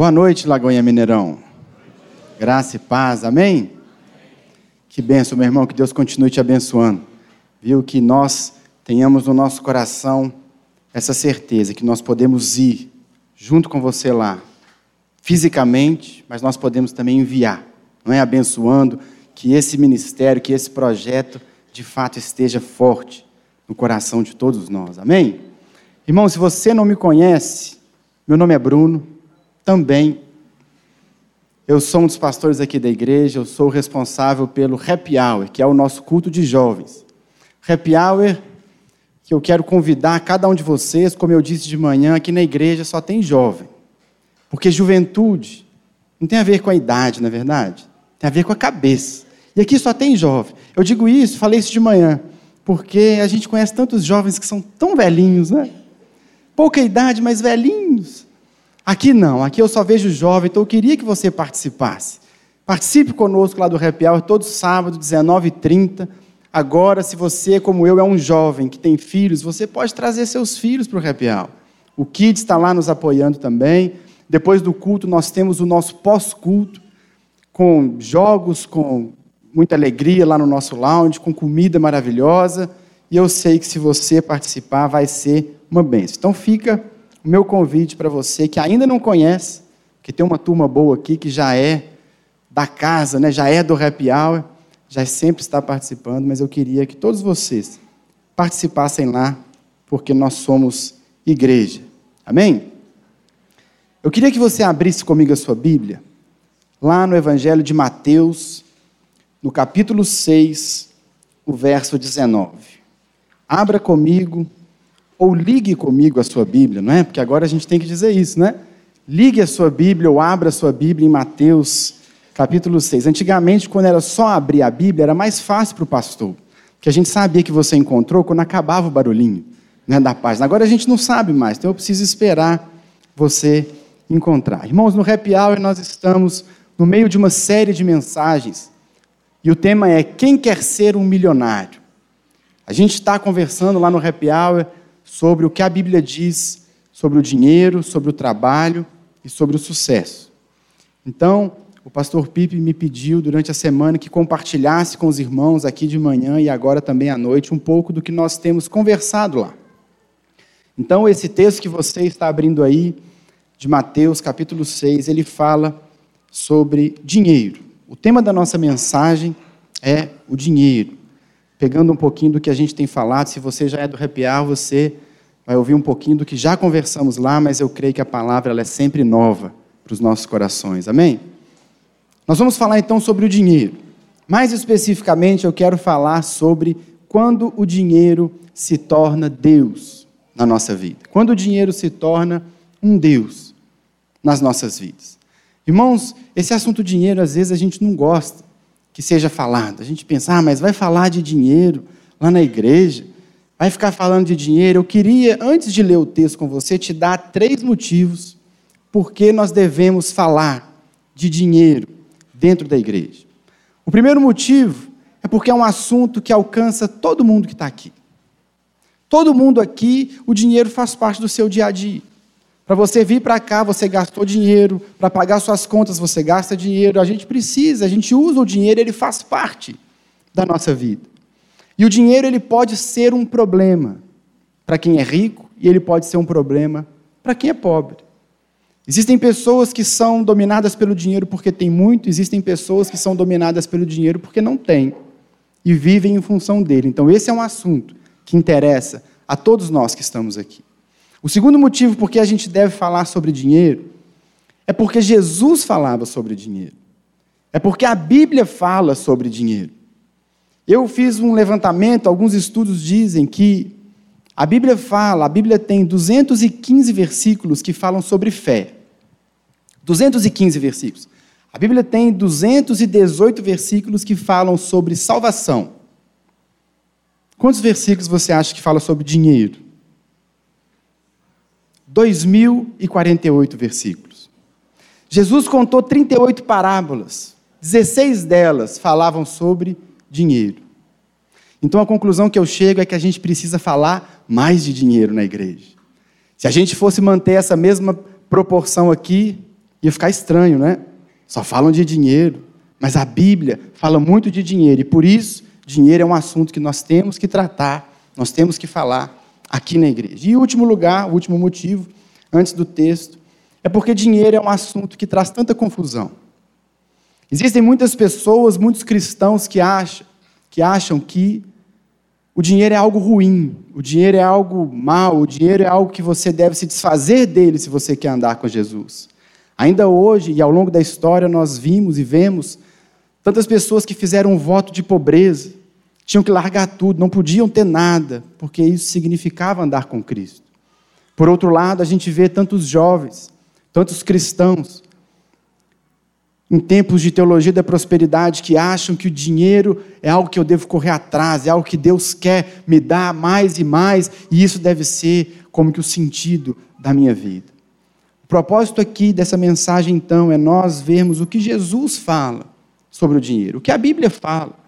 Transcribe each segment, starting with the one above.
Boa noite, Lagoinha Mineirão. Graça e paz, amém? Que benção, meu irmão, que Deus continue te abençoando. Viu? Que nós tenhamos no nosso coração essa certeza que nós podemos ir junto com você lá, fisicamente, mas nós podemos também enviar, não é? Abençoando que esse ministério, que esse projeto de fato esteja forte no coração de todos nós, amém? Irmão, se você não me conhece, meu nome é Bruno, também. Eu sou um dos pastores aqui da igreja, eu sou responsável pelo Happy Hour, que é o nosso culto de jovens. Happy Hour, que eu quero convidar cada um de vocês, como eu disse de manhã, aqui na igreja só tem jovem. Porque juventude não tem a ver com a idade, na é verdade? Tem a ver com a cabeça. E aqui só tem jovem. Eu digo isso, falei isso de manhã, porque a gente conhece tantos jovens que são tão velhinhos, né? Pouca idade, mas velhinhos. Aqui não, aqui eu só vejo jovem, então eu queria que você participasse. Participe conosco lá do Happy Hour, todo sábado, 19h30. Agora, se você, como eu, é um jovem que tem filhos, você pode trazer seus filhos para o Happy Hour. O Kids está lá nos apoiando também. Depois do culto, nós temos o nosso pós-culto, com jogos, com muita alegria lá no nosso lounge, com comida maravilhosa. E eu sei que se você participar, vai ser uma bênção. Então, fica o meu convite para você que ainda não conhece, que tem uma turma boa aqui que já é da casa, né, já é do Happy Hour, já sempre está participando, mas eu queria que todos vocês participassem lá, porque nós somos igreja. Amém? Eu queria que você abrisse comigo a sua Bíblia, lá no Evangelho de Mateus, no capítulo 6, o verso 19. Abra comigo ou ligue comigo a sua Bíblia, não é? Porque agora a gente tem que dizer isso, né? Ligue a sua Bíblia ou abra a sua Bíblia em Mateus capítulo 6. Antigamente, quando era só abrir a Bíblia, era mais fácil para o pastor, porque a gente sabia que você encontrou quando acabava o barulhinho né, da página. Agora a gente não sabe mais, então eu preciso esperar você encontrar. Irmãos, no Happy Hour nós estamos no meio de uma série de mensagens e o tema é Quem quer ser um milionário? A gente está conversando lá no Happy Hour sobre o que a Bíblia diz sobre o dinheiro, sobre o trabalho e sobre o sucesso. Então, o pastor Pipe me pediu durante a semana que compartilhasse com os irmãos aqui de manhã e agora também à noite um pouco do que nós temos conversado lá. Então, esse texto que você está abrindo aí, de Mateus capítulo 6, ele fala sobre dinheiro. O tema da nossa mensagem é o dinheiro pegando um pouquinho do que a gente tem falado. Se você já é do Hour, você vai ouvir um pouquinho do que já conversamos lá, mas eu creio que a palavra ela é sempre nova para os nossos corações. Amém? Nós vamos falar então sobre o dinheiro. Mais especificamente, eu quero falar sobre quando o dinheiro se torna Deus na nossa vida. Quando o dinheiro se torna um Deus nas nossas vidas. Irmãos, esse assunto dinheiro, às vezes a gente não gosta que seja falado. A gente pensa, ah, mas vai falar de dinheiro lá na igreja, vai ficar falando de dinheiro. Eu queria, antes de ler o texto com você, te dar três motivos por que nós devemos falar de dinheiro dentro da igreja. O primeiro motivo é porque é um assunto que alcança todo mundo que está aqui. Todo mundo aqui, o dinheiro faz parte do seu dia a dia. Para você vir para cá, você gastou dinheiro. Para pagar suas contas, você gasta dinheiro. A gente precisa, a gente usa o dinheiro, ele faz parte da nossa vida. E o dinheiro ele pode ser um problema para quem é rico e ele pode ser um problema para quem é pobre. Existem pessoas que são dominadas pelo dinheiro porque têm muito, existem pessoas que são dominadas pelo dinheiro porque não têm e vivem em função dele. Então, esse é um assunto que interessa a todos nós que estamos aqui. O segundo motivo por que a gente deve falar sobre dinheiro é porque Jesus falava sobre dinheiro. É porque a Bíblia fala sobre dinheiro. Eu fiz um levantamento, alguns estudos dizem que a Bíblia fala, a Bíblia tem 215 versículos que falam sobre fé. 215 versículos. A Bíblia tem 218 versículos que falam sobre salvação. Quantos versículos você acha que fala sobre dinheiro? 2.048 versículos. Jesus contou 38 parábolas, 16 delas falavam sobre dinheiro. Então a conclusão que eu chego é que a gente precisa falar mais de dinheiro na igreja. Se a gente fosse manter essa mesma proporção aqui, Ia ficar estranho, né? Só falam de dinheiro. Mas a Bíblia fala muito de dinheiro e por isso, dinheiro é um assunto que nós temos que tratar, nós temos que falar aqui na igreja. E, último lugar, o último motivo, antes do texto, é porque dinheiro é um assunto que traz tanta confusão. Existem muitas pessoas, muitos cristãos que acham que, acham que o dinheiro é algo ruim, o dinheiro é algo mal, o dinheiro é algo que você deve se desfazer dele se você quer andar com Jesus. Ainda hoje e ao longo da história nós vimos e vemos tantas pessoas que fizeram um voto de pobreza, tinham que largar tudo, não podiam ter nada, porque isso significava andar com Cristo. Por outro lado, a gente vê tantos jovens, tantos cristãos em tempos de teologia da prosperidade que acham que o dinheiro é algo que eu devo correr atrás, é algo que Deus quer me dar mais e mais, e isso deve ser como que o sentido da minha vida. O propósito aqui dessa mensagem, então, é nós vermos o que Jesus fala sobre o dinheiro, o que a Bíblia fala.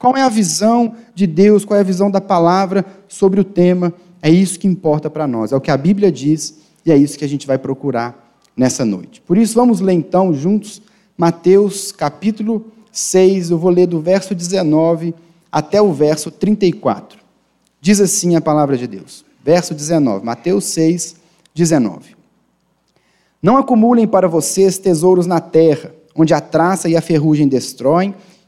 Qual é a visão de Deus, qual é a visão da palavra sobre o tema? É isso que importa para nós, é o que a Bíblia diz e é isso que a gente vai procurar nessa noite. Por isso, vamos ler então juntos Mateus capítulo 6, eu vou ler do verso 19 até o verso 34. Diz assim a palavra de Deus. Verso 19, Mateus 6, 19. Não acumulem para vocês tesouros na terra, onde a traça e a ferrugem destroem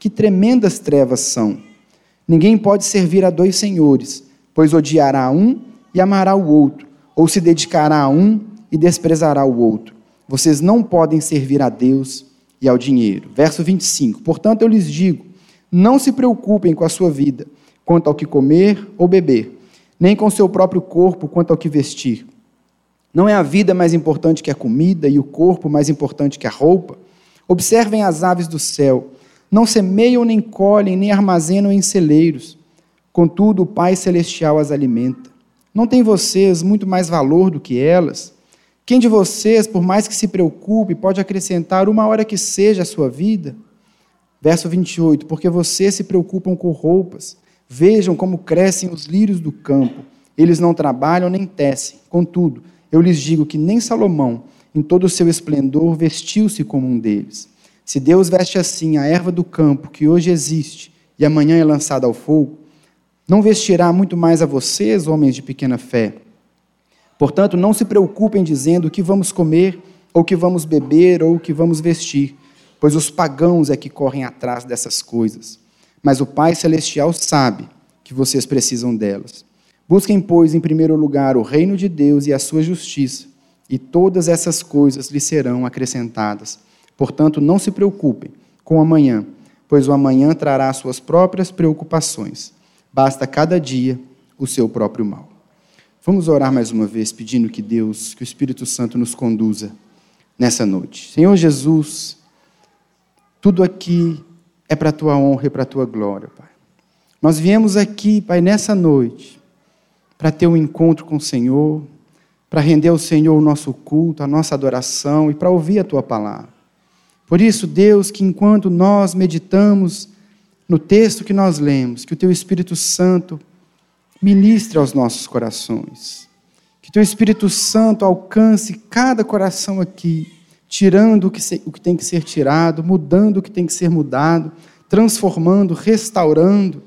que tremendas trevas são! Ninguém pode servir a dois senhores, pois odiará um e amará o outro, ou se dedicará a um e desprezará o outro. Vocês não podem servir a Deus e ao dinheiro. Verso 25. Portanto, eu lhes digo: não se preocupem com a sua vida, quanto ao que comer ou beber, nem com o seu próprio corpo, quanto ao que vestir. Não é a vida mais importante que a comida e o corpo mais importante que a roupa? Observem as aves do céu. Não semeiam, nem colhem, nem armazenam em celeiros. Contudo, o Pai Celestial as alimenta. Não tem vocês muito mais valor do que elas? Quem de vocês, por mais que se preocupe, pode acrescentar uma hora que seja a sua vida? Verso 28: Porque vocês se preocupam com roupas. Vejam como crescem os lírios do campo. Eles não trabalham nem tecem. Contudo, eu lhes digo que nem Salomão, em todo o seu esplendor, vestiu-se como um deles. Se Deus veste assim a erva do campo, que hoje existe e amanhã é lançada ao fogo, não vestirá muito mais a vocês, homens de pequena fé? Portanto, não se preocupem dizendo o que vamos comer, ou o que vamos beber, ou o que vamos vestir, pois os pagãos é que correm atrás dessas coisas. Mas o Pai Celestial sabe que vocês precisam delas. Busquem, pois, em primeiro lugar o reino de Deus e a sua justiça, e todas essas coisas lhe serão acrescentadas. Portanto, não se preocupem com o amanhã, pois o amanhã trará suas próprias preocupações. Basta cada dia o seu próprio mal. Vamos orar mais uma vez, pedindo que Deus, que o Espírito Santo nos conduza nessa noite. Senhor Jesus, tudo aqui é para a tua honra e para a tua glória, Pai. Nós viemos aqui, Pai, nessa noite, para ter um encontro com o Senhor, para render ao Senhor o nosso culto, a nossa adoração e para ouvir a tua palavra. Por isso, Deus, que enquanto nós meditamos no texto que nós lemos, que o teu Espírito Santo ministre aos nossos corações. Que teu Espírito Santo alcance cada coração aqui, tirando o que, o que tem que ser tirado, mudando o que tem que ser mudado, transformando, restaurando.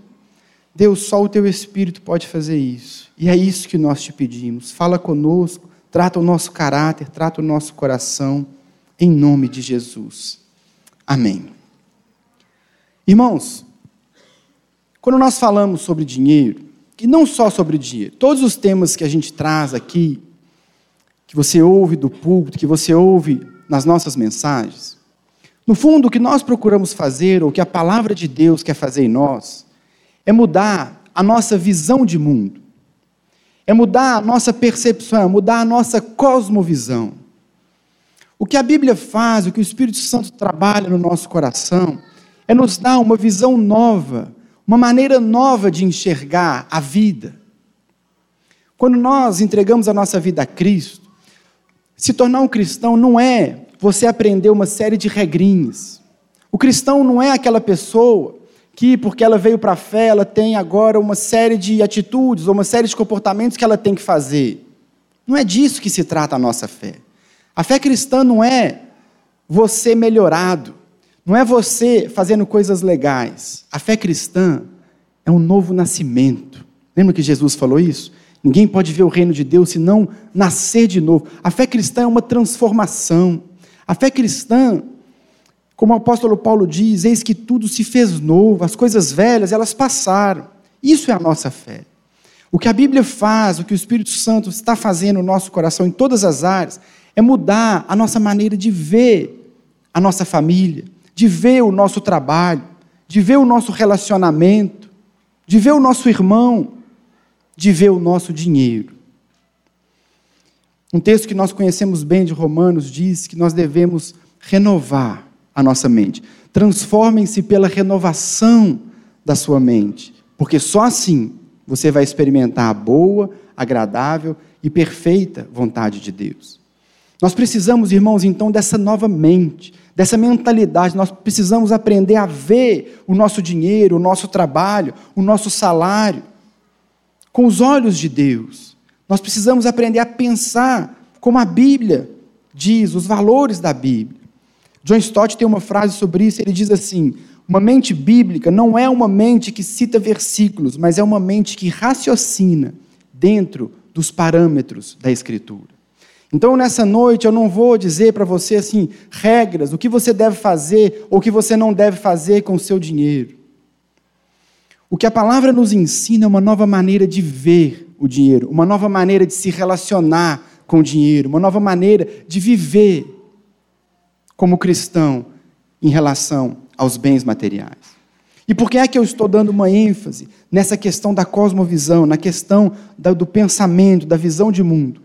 Deus, só o teu Espírito pode fazer isso. E é isso que nós te pedimos. Fala conosco, trata o nosso caráter, trata o nosso coração, em nome de Jesus. Amém. Irmãos, quando nós falamos sobre dinheiro, e não só sobre dinheiro. Todos os temas que a gente traz aqui, que você ouve do púlpito, que você ouve nas nossas mensagens, no fundo, o que nós procuramos fazer, ou que a palavra de Deus quer fazer em nós, é mudar a nossa visão de mundo, é mudar a nossa percepção, é mudar a nossa cosmovisão. O que a Bíblia faz, o que o Espírito Santo trabalha no nosso coração, é nos dar uma visão nova, uma maneira nova de enxergar a vida. Quando nós entregamos a nossa vida a Cristo, se tornar um cristão não é você aprender uma série de regrinhas. O cristão não é aquela pessoa que, porque ela veio para a fé, ela tem agora uma série de atitudes ou uma série de comportamentos que ela tem que fazer. Não é disso que se trata a nossa fé. A fé cristã não é você melhorado, não é você fazendo coisas legais. A fé cristã é um novo nascimento. Lembra que Jesus falou isso? Ninguém pode ver o reino de Deus se não nascer de novo. A fé cristã é uma transformação. A fé cristã, como o apóstolo Paulo diz, eis que tudo se fez novo, as coisas velhas, elas passaram. Isso é a nossa fé. O que a Bíblia faz, o que o Espírito Santo está fazendo no nosso coração em todas as áreas, é mudar a nossa maneira de ver a nossa família, de ver o nosso trabalho, de ver o nosso relacionamento, de ver o nosso irmão, de ver o nosso dinheiro. Um texto que nós conhecemos bem de Romanos diz que nós devemos renovar a nossa mente. Transformem-se pela renovação da sua mente, porque só assim você vai experimentar a boa, agradável e perfeita vontade de Deus. Nós precisamos, irmãos, então, dessa nova mente, dessa mentalidade. Nós precisamos aprender a ver o nosso dinheiro, o nosso trabalho, o nosso salário, com os olhos de Deus. Nós precisamos aprender a pensar como a Bíblia diz, os valores da Bíblia. John Stott tem uma frase sobre isso, ele diz assim: uma mente bíblica não é uma mente que cita versículos, mas é uma mente que raciocina dentro dos parâmetros da Escritura. Então, nessa noite, eu não vou dizer para você assim, regras, o que você deve fazer ou o que você não deve fazer com o seu dinheiro. O que a palavra nos ensina é uma nova maneira de ver o dinheiro, uma nova maneira de se relacionar com o dinheiro, uma nova maneira de viver como cristão em relação aos bens materiais. E por que é que eu estou dando uma ênfase nessa questão da cosmovisão, na questão do pensamento, da visão de mundo?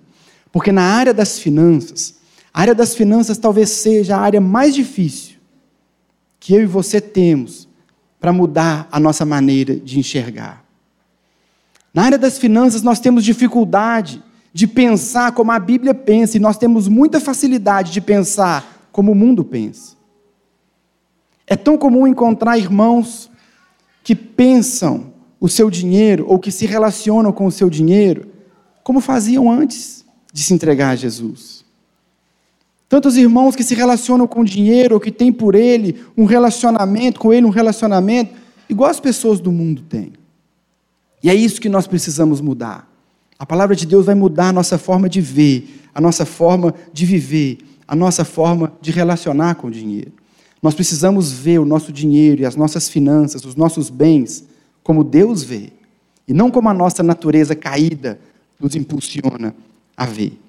Porque na área das finanças, a área das finanças talvez seja a área mais difícil que eu e você temos para mudar a nossa maneira de enxergar. Na área das finanças, nós temos dificuldade de pensar como a Bíblia pensa, e nós temos muita facilidade de pensar como o mundo pensa. É tão comum encontrar irmãos que pensam o seu dinheiro ou que se relacionam com o seu dinheiro como faziam antes de se entregar a Jesus. Tantos irmãos que se relacionam com o dinheiro, ou que têm por ele um relacionamento, com ele um relacionamento, igual as pessoas do mundo têm. E é isso que nós precisamos mudar. A palavra de Deus vai mudar a nossa forma de ver, a nossa forma de viver, a nossa forma de relacionar com o dinheiro. Nós precisamos ver o nosso dinheiro e as nossas finanças, os nossos bens, como Deus vê, e não como a nossa natureza caída nos impulsiona a ver.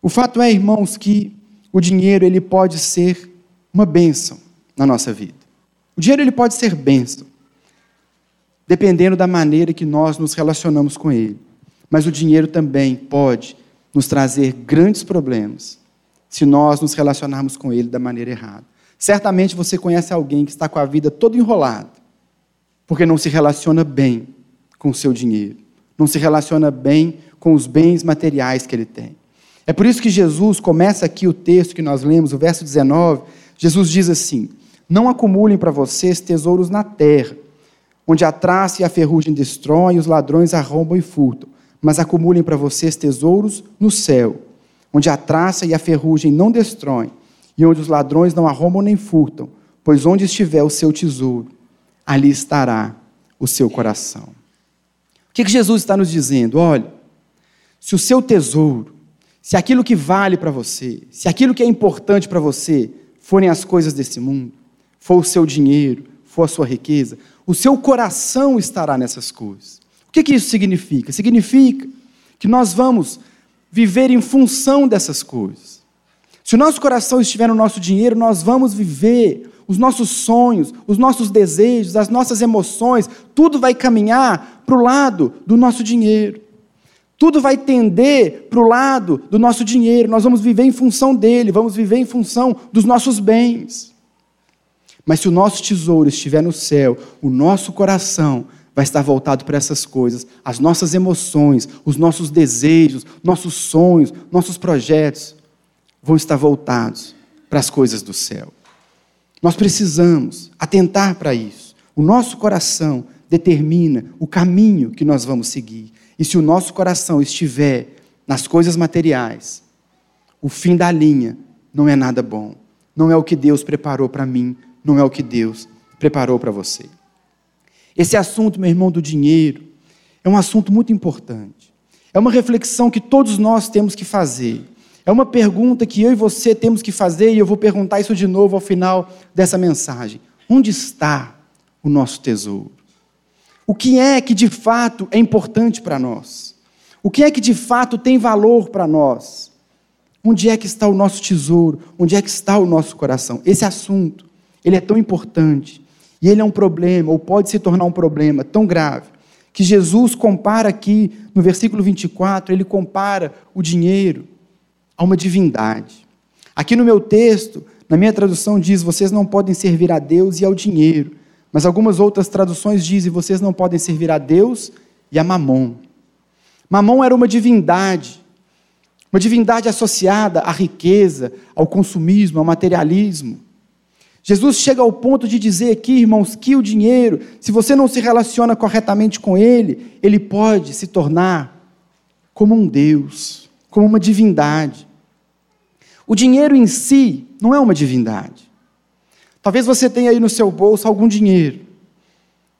O fato é, irmãos, que o dinheiro ele pode ser uma bênção na nossa vida. O dinheiro ele pode ser bênção, dependendo da maneira que nós nos relacionamos com ele. Mas o dinheiro também pode nos trazer grandes problemas se nós nos relacionarmos com ele da maneira errada. Certamente você conhece alguém que está com a vida toda enrolada, porque não se relaciona bem com o seu dinheiro, não se relaciona bem com os bens materiais que ele tem. É por isso que Jesus começa aqui o texto que nós lemos, o verso 19. Jesus diz assim: Não acumulem para vocês tesouros na terra, onde a traça e a ferrugem destroem, os ladrões arrombam e furtam, mas acumulem para vocês tesouros no céu, onde a traça e a ferrugem não destroem, e onde os ladrões não arrombam nem furtam, pois onde estiver o seu tesouro, ali estará o seu coração. Que, que Jesus está nos dizendo? Olha, se o seu tesouro, se aquilo que vale para você, se aquilo que é importante para você forem as coisas desse mundo, for o seu dinheiro, for a sua riqueza, o seu coração estará nessas coisas. O que, que isso significa? Significa que nós vamos viver em função dessas coisas. Se o nosso coração estiver no nosso dinheiro, nós vamos viver os nossos sonhos, os nossos desejos, as nossas emoções, tudo vai caminhar para o lado do nosso dinheiro. Tudo vai tender para o lado do nosso dinheiro, nós vamos viver em função dele, vamos viver em função dos nossos bens. Mas se o nosso tesouro estiver no céu, o nosso coração vai estar voltado para essas coisas, as nossas emoções, os nossos desejos, nossos sonhos, nossos projetos vão estar voltados para as coisas do céu. Nós precisamos atentar para isso. O nosso coração determina o caminho que nós vamos seguir. E se o nosso coração estiver nas coisas materiais, o fim da linha não é nada bom. Não é o que Deus preparou para mim, não é o que Deus preparou para você. Esse assunto, meu irmão, do dinheiro, é um assunto muito importante. É uma reflexão que todos nós temos que fazer. É uma pergunta que eu e você temos que fazer, e eu vou perguntar isso de novo ao final dessa mensagem. Onde está o nosso tesouro? O que é que de fato é importante para nós? O que é que de fato tem valor para nós? Onde é que está o nosso tesouro? Onde é que está o nosso coração? Esse assunto, ele é tão importante e ele é um problema, ou pode se tornar um problema tão grave, que Jesus compara aqui no versículo 24, ele compara o dinheiro a uma divindade. Aqui no meu texto, na minha tradução diz: vocês não podem servir a Deus e ao dinheiro. Mas algumas outras traduções dizem: vocês não podem servir a Deus e a Mamon. Mamon era uma divindade, uma divindade associada à riqueza, ao consumismo, ao materialismo. Jesus chega ao ponto de dizer aqui, irmãos, que o dinheiro, se você não se relaciona corretamente com ele, ele pode se tornar como um Deus, como uma divindade. O dinheiro em si não é uma divindade. Talvez você tenha aí no seu bolso algum dinheiro.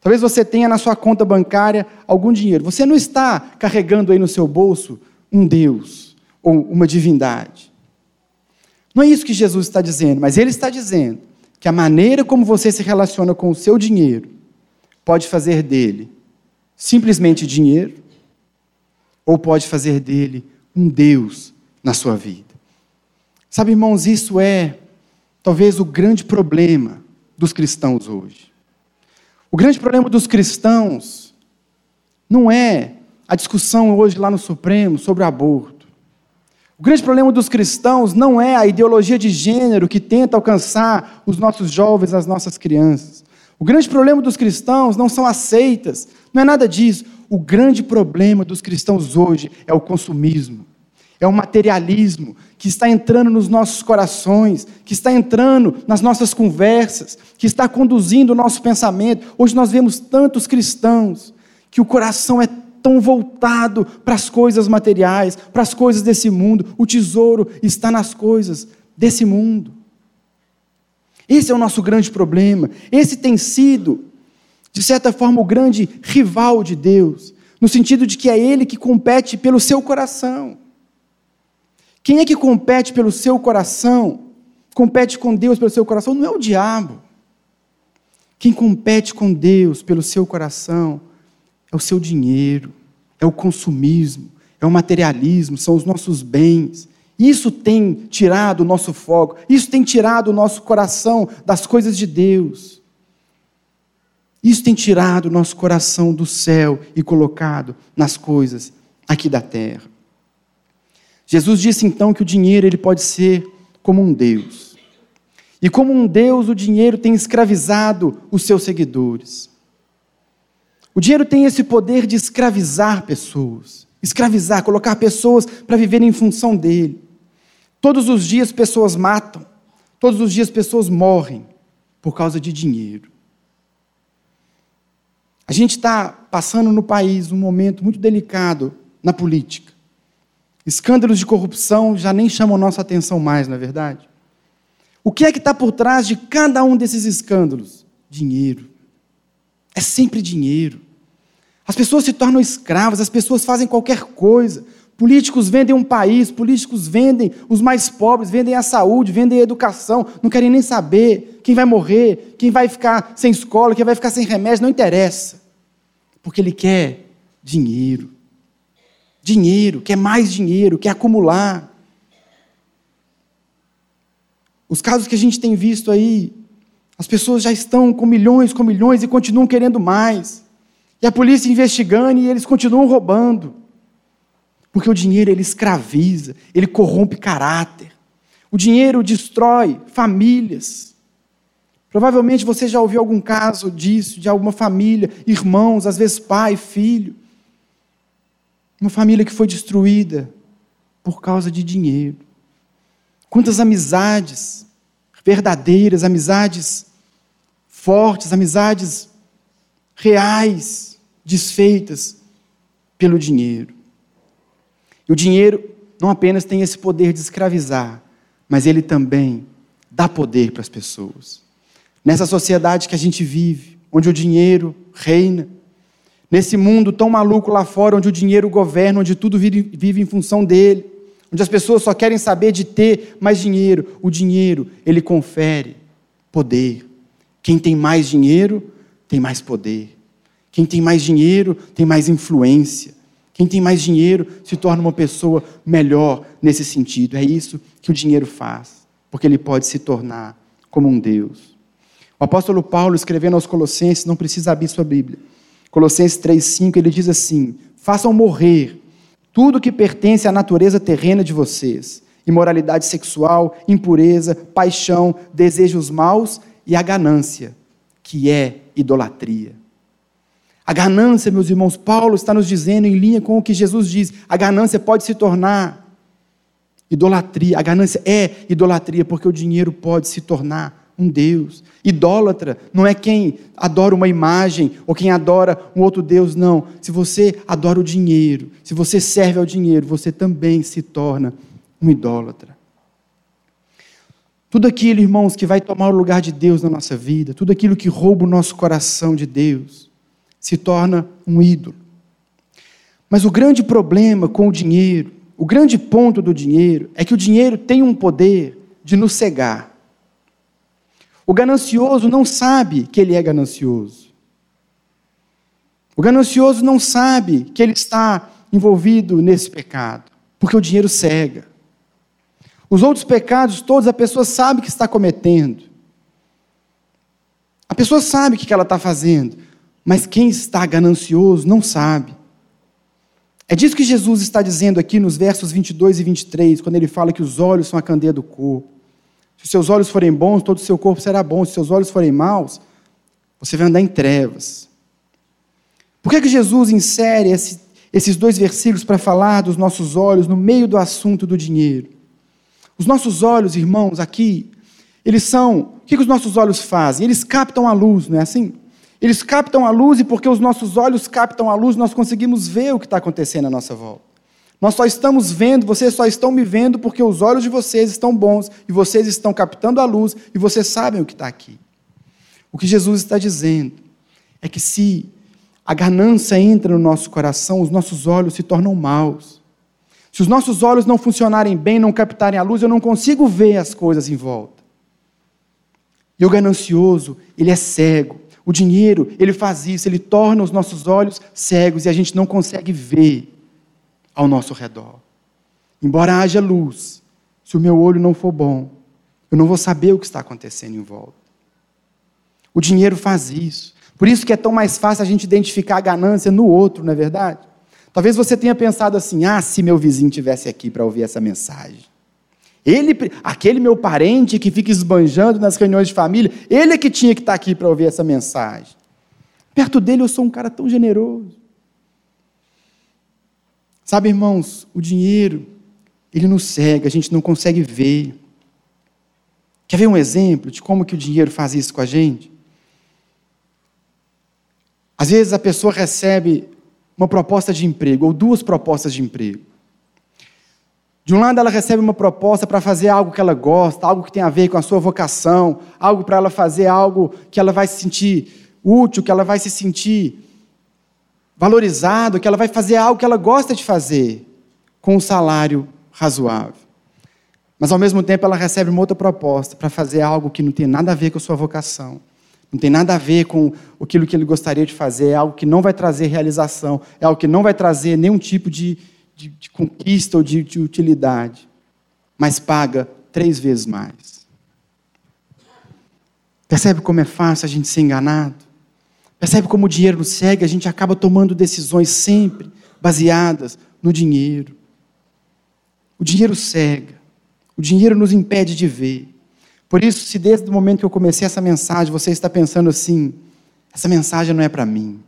Talvez você tenha na sua conta bancária algum dinheiro. Você não está carregando aí no seu bolso um Deus ou uma divindade. Não é isso que Jesus está dizendo, mas ele está dizendo que a maneira como você se relaciona com o seu dinheiro pode fazer dele simplesmente dinheiro ou pode fazer dele um Deus na sua vida. Sabe, irmãos, isso é talvez o grande problema dos cristãos hoje. O grande problema dos cristãos não é a discussão hoje lá no Supremo sobre o aborto. O grande problema dos cristãos não é a ideologia de gênero que tenta alcançar os nossos jovens, as nossas crianças. O grande problema dos cristãos não são as seitas, não é nada disso. O grande problema dos cristãos hoje é o consumismo, é o materialismo que está entrando nos nossos corações, que está entrando nas nossas conversas, que está conduzindo o nosso pensamento. Hoje nós vemos tantos cristãos que o coração é tão voltado para as coisas materiais, para as coisas desse mundo. O tesouro está nas coisas desse mundo. Esse é o nosso grande problema. Esse tem sido, de certa forma, o grande rival de Deus, no sentido de que é Ele que compete pelo seu coração. Quem é que compete pelo seu coração? Compete com Deus pelo seu coração? Não é o diabo. Quem compete com Deus pelo seu coração é o seu dinheiro, é o consumismo, é o materialismo, são os nossos bens. Isso tem tirado o nosso foco, isso tem tirado o nosso coração das coisas de Deus. Isso tem tirado o nosso coração do céu e colocado nas coisas aqui da terra. Jesus disse então que o dinheiro ele pode ser como um Deus. E como um Deus, o dinheiro tem escravizado os seus seguidores. O dinheiro tem esse poder de escravizar pessoas, escravizar, colocar pessoas para viverem em função dele. Todos os dias pessoas matam, todos os dias pessoas morrem por causa de dinheiro. A gente está passando no país um momento muito delicado na política. Escândalos de corrupção já nem chamam nossa atenção mais, não é verdade? O que é que está por trás de cada um desses escândalos? Dinheiro. É sempre dinheiro. As pessoas se tornam escravas, as pessoas fazem qualquer coisa. Políticos vendem um país, políticos vendem os mais pobres, vendem a saúde, vendem a educação, não querem nem saber quem vai morrer, quem vai ficar sem escola, quem vai ficar sem remédio, não interessa. Porque ele quer dinheiro dinheiro, quer mais dinheiro, quer acumular. Os casos que a gente tem visto aí, as pessoas já estão com milhões, com milhões e continuam querendo mais. E a polícia investigando e eles continuam roubando. Porque o dinheiro ele escraviza, ele corrompe caráter. O dinheiro destrói famílias. Provavelmente você já ouviu algum caso disso, de alguma família, irmãos, às vezes pai, filho. Uma família que foi destruída por causa de dinheiro. Quantas amizades verdadeiras, amizades fortes, amizades reais, desfeitas pelo dinheiro. E o dinheiro não apenas tem esse poder de escravizar, mas ele também dá poder para as pessoas. Nessa sociedade que a gente vive, onde o dinheiro reina, nesse mundo tão maluco lá fora, onde o dinheiro governa, onde tudo vive em função dele, onde as pessoas só querem saber de ter mais dinheiro, o dinheiro, ele confere poder. Quem tem mais dinheiro, tem mais poder. Quem tem mais dinheiro, tem mais influência. Quem tem mais dinheiro se torna uma pessoa melhor nesse sentido. É isso que o dinheiro faz, porque ele pode se tornar como um Deus. O apóstolo Paulo, escrevendo aos Colossenses, não precisa abrir sua Bíblia. Colossenses 3,5, ele diz assim: Façam morrer tudo que pertence à natureza terrena de vocês: imoralidade sexual, impureza, paixão, desejos maus e a ganância, que é idolatria. A ganância, meus irmãos, Paulo está nos dizendo em linha com o que Jesus diz: a ganância pode se tornar idolatria. A ganância é idolatria, porque o dinheiro pode se tornar um Deus. Idólatra não é quem adora uma imagem ou quem adora um outro Deus, não. Se você adora o dinheiro, se você serve ao dinheiro, você também se torna um idólatra. Tudo aquilo, irmãos, que vai tomar o lugar de Deus na nossa vida, tudo aquilo que rouba o nosso coração de Deus, se torna um ídolo. Mas o grande problema com o dinheiro, o grande ponto do dinheiro, é que o dinheiro tem um poder de nos cegar. O ganancioso não sabe que ele é ganancioso. O ganancioso não sabe que ele está envolvido nesse pecado, porque o dinheiro cega. Os outros pecados todos a pessoa sabe que está cometendo. A pessoa sabe o que ela está fazendo, mas quem está ganancioso não sabe. É disso que Jesus está dizendo aqui nos versos 22 e 23, quando ele fala que os olhos são a candeia do corpo. Se seus olhos forem bons, todo o seu corpo será bom. Se seus olhos forem maus, você vai andar em trevas. Por que, que Jesus insere esse, esses dois versículos para falar dos nossos olhos no meio do assunto do dinheiro? Os nossos olhos, irmãos, aqui, eles são. O que, que os nossos olhos fazem? Eles captam a luz, não é assim? Eles captam a luz e porque os nossos olhos captam a luz, nós conseguimos ver o que está acontecendo à nossa volta. Nós só estamos vendo, vocês só estão me vendo porque os olhos de vocês estão bons e vocês estão captando a luz e vocês sabem o que está aqui. O que Jesus está dizendo é que se a ganância entra no nosso coração, os nossos olhos se tornam maus. Se os nossos olhos não funcionarem bem, não captarem a luz, eu não consigo ver as coisas em volta. E o ganancioso, ele é cego. O dinheiro, ele faz isso, ele torna os nossos olhos cegos e a gente não consegue ver ao nosso redor. Embora haja luz, se o meu olho não for bom, eu não vou saber o que está acontecendo em volta. O dinheiro faz isso. Por isso que é tão mais fácil a gente identificar a ganância no outro, não é verdade? Talvez você tenha pensado assim: ah, se meu vizinho tivesse aqui para ouvir essa mensagem. Ele, aquele meu parente que fica esbanjando nas reuniões de família, ele é que tinha que estar aqui para ouvir essa mensagem. Perto dele eu sou um cara tão generoso. Sabe, irmãos, o dinheiro, ele nos cega, a gente não consegue ver. Quer ver um exemplo de como que o dinheiro faz isso com a gente? Às vezes a pessoa recebe uma proposta de emprego, ou duas propostas de emprego. De um lado, ela recebe uma proposta para fazer algo que ela gosta, algo que tem a ver com a sua vocação, algo para ela fazer algo que ela vai se sentir útil, que ela vai se sentir valorizado, que ela vai fazer algo que ela gosta de fazer, com um salário razoável. Mas ao mesmo tempo ela recebe uma outra proposta para fazer algo que não tem nada a ver com a sua vocação, não tem nada a ver com aquilo que ele gostaria de fazer, é algo que não vai trazer realização, é algo que não vai trazer nenhum tipo de, de, de conquista ou de, de utilidade, mas paga três vezes mais. Percebe como é fácil a gente ser enganado? Percebe como o dinheiro nos segue? A gente acaba tomando decisões sempre baseadas no dinheiro. O dinheiro cega. O dinheiro nos impede de ver. Por isso, se desde o momento que eu comecei essa mensagem você está pensando assim: essa mensagem não é para mim.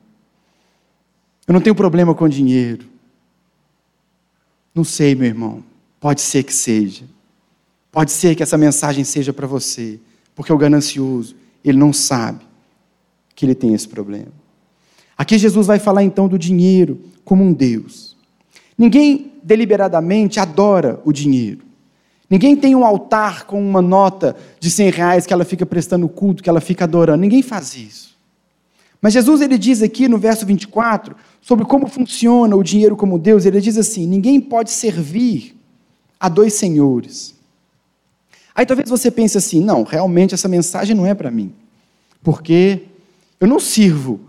Eu não tenho problema com dinheiro. Não sei, meu irmão. Pode ser que seja. Pode ser que essa mensagem seja para você, porque o ganancioso, ele não sabe que ele tem esse problema. Aqui Jesus vai falar então do dinheiro como um Deus. Ninguém deliberadamente adora o dinheiro. Ninguém tem um altar com uma nota de 100 reais que ela fica prestando culto, que ela fica adorando. Ninguém faz isso. Mas Jesus ele diz aqui no verso 24 sobre como funciona o dinheiro como Deus. Ele diz assim: ninguém pode servir a dois senhores. Aí talvez você pense assim: não, realmente essa mensagem não é para mim, porque eu não sirvo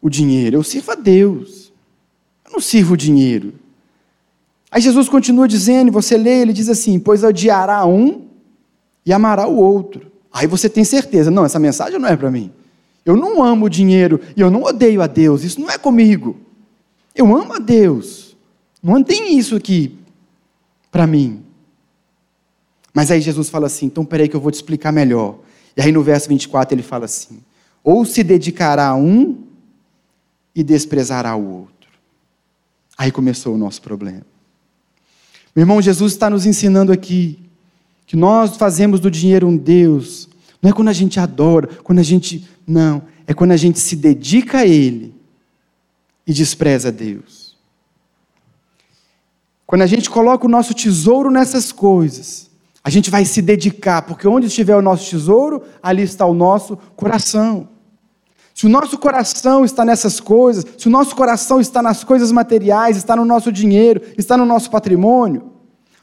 o dinheiro, eu sirvo a Deus. Eu não sirvo o dinheiro. Aí Jesus continua dizendo, você lê, ele diz assim: Pois odiará um e amará o outro. Aí você tem certeza, não, essa mensagem não é para mim. Eu não amo o dinheiro e eu não odeio a Deus, isso não é comigo. Eu amo a Deus. Não tem isso aqui para mim. Mas aí Jesus fala assim: então peraí que eu vou te explicar melhor. E aí no verso 24 ele fala assim: ou se dedicará a um e desprezará o outro. Aí começou o nosso problema. Meu irmão, Jesus está nos ensinando aqui que nós fazemos do dinheiro um Deus. Não é quando a gente adora, quando a gente. Não. É quando a gente se dedica a Ele e despreza Deus. Quando a gente coloca o nosso tesouro nessas coisas, a gente vai se dedicar, porque onde estiver o nosso tesouro, ali está o nosso coração. Se o nosso coração está nessas coisas, se o nosso coração está nas coisas materiais, está no nosso dinheiro, está no nosso patrimônio,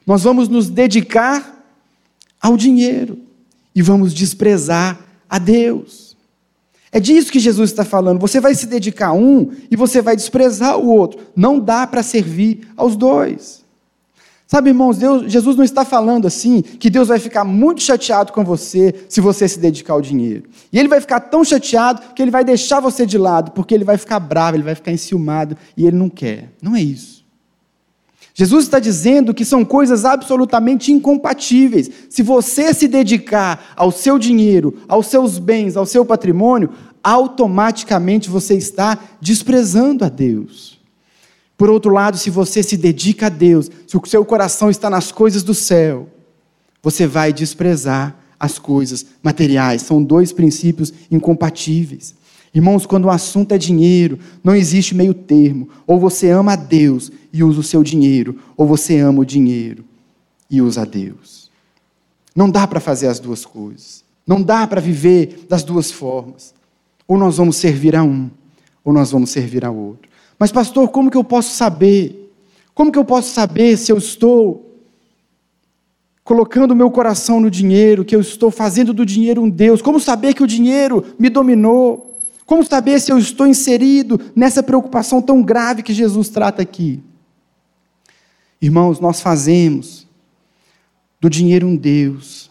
nós vamos nos dedicar ao dinheiro e vamos desprezar a Deus. É disso que Jesus está falando. Você vai se dedicar a um e você vai desprezar o outro. Não dá para servir aos dois. Sabe, irmãos, Deus, Jesus não está falando assim que Deus vai ficar muito chateado com você se você se dedicar ao dinheiro. E ele vai ficar tão chateado que ele vai deixar você de lado, porque ele vai ficar bravo, ele vai ficar enciumado e ele não quer. Não é isso. Jesus está dizendo que são coisas absolutamente incompatíveis. Se você se dedicar ao seu dinheiro, aos seus bens, ao seu patrimônio, automaticamente você está desprezando a Deus. Por outro lado, se você se dedica a Deus, se o seu coração está nas coisas do céu, você vai desprezar as coisas materiais. São dois princípios incompatíveis. Irmãos, quando o assunto é dinheiro, não existe meio termo. Ou você ama a Deus e usa o seu dinheiro, ou você ama o dinheiro e usa a Deus. Não dá para fazer as duas coisas. Não dá para viver das duas formas. Ou nós vamos servir a um, ou nós vamos servir ao outro. Mas, pastor, como que eu posso saber? Como que eu posso saber se eu estou colocando o meu coração no dinheiro, que eu estou fazendo do dinheiro um Deus? Como saber que o dinheiro me dominou? Como saber se eu estou inserido nessa preocupação tão grave que Jesus trata aqui? Irmãos, nós fazemos do dinheiro um Deus.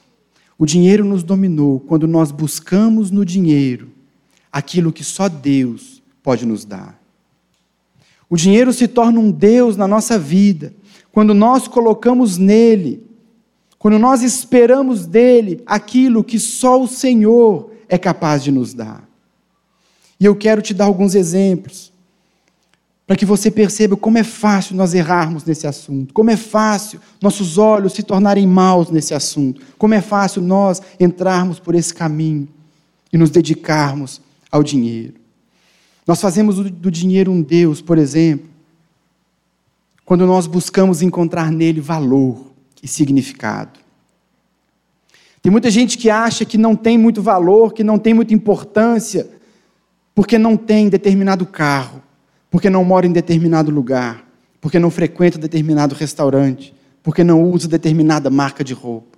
O dinheiro nos dominou quando nós buscamos no dinheiro aquilo que só Deus pode nos dar. O dinheiro se torna um Deus na nossa vida quando nós colocamos nele, quando nós esperamos dele aquilo que só o Senhor é capaz de nos dar. E eu quero te dar alguns exemplos, para que você perceba como é fácil nós errarmos nesse assunto, como é fácil nossos olhos se tornarem maus nesse assunto, como é fácil nós entrarmos por esse caminho e nos dedicarmos ao dinheiro. Nós fazemos do dinheiro um Deus, por exemplo, quando nós buscamos encontrar nele valor e significado. Tem muita gente que acha que não tem muito valor, que não tem muita importância, porque não tem determinado carro, porque não mora em determinado lugar, porque não frequenta determinado restaurante, porque não usa determinada marca de roupa.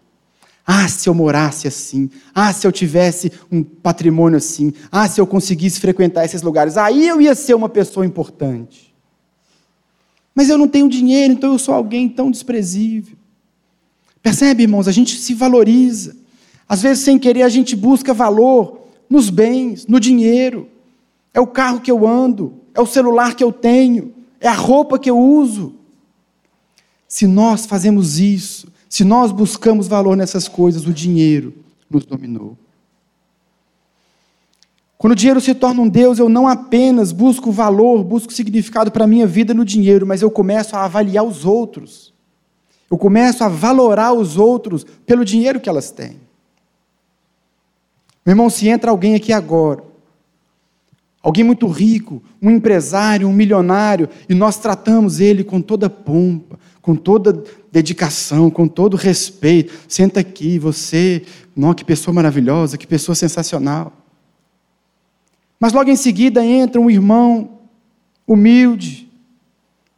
Ah, se eu morasse assim. Ah, se eu tivesse um patrimônio assim. Ah, se eu conseguisse frequentar esses lugares. Aí eu ia ser uma pessoa importante. Mas eu não tenho dinheiro, então eu sou alguém tão desprezível. Percebe, irmãos? A gente se valoriza. Às vezes, sem querer, a gente busca valor nos bens, no dinheiro. É o carro que eu ando, é o celular que eu tenho, é a roupa que eu uso. Se nós fazemos isso, se nós buscamos valor nessas coisas, o dinheiro nos dominou. Quando o dinheiro se torna um Deus, eu não apenas busco valor, busco significado para a minha vida no dinheiro, mas eu começo a avaliar os outros. Eu começo a valorar os outros pelo dinheiro que elas têm. Meu irmão, se entra alguém aqui agora, alguém muito rico, um empresário, um milionário, e nós tratamos ele com toda pompa, com toda dedicação, com todo respeito. Senta aqui, você, não, que pessoa maravilhosa, que pessoa sensacional. Mas logo em seguida entra um irmão humilde,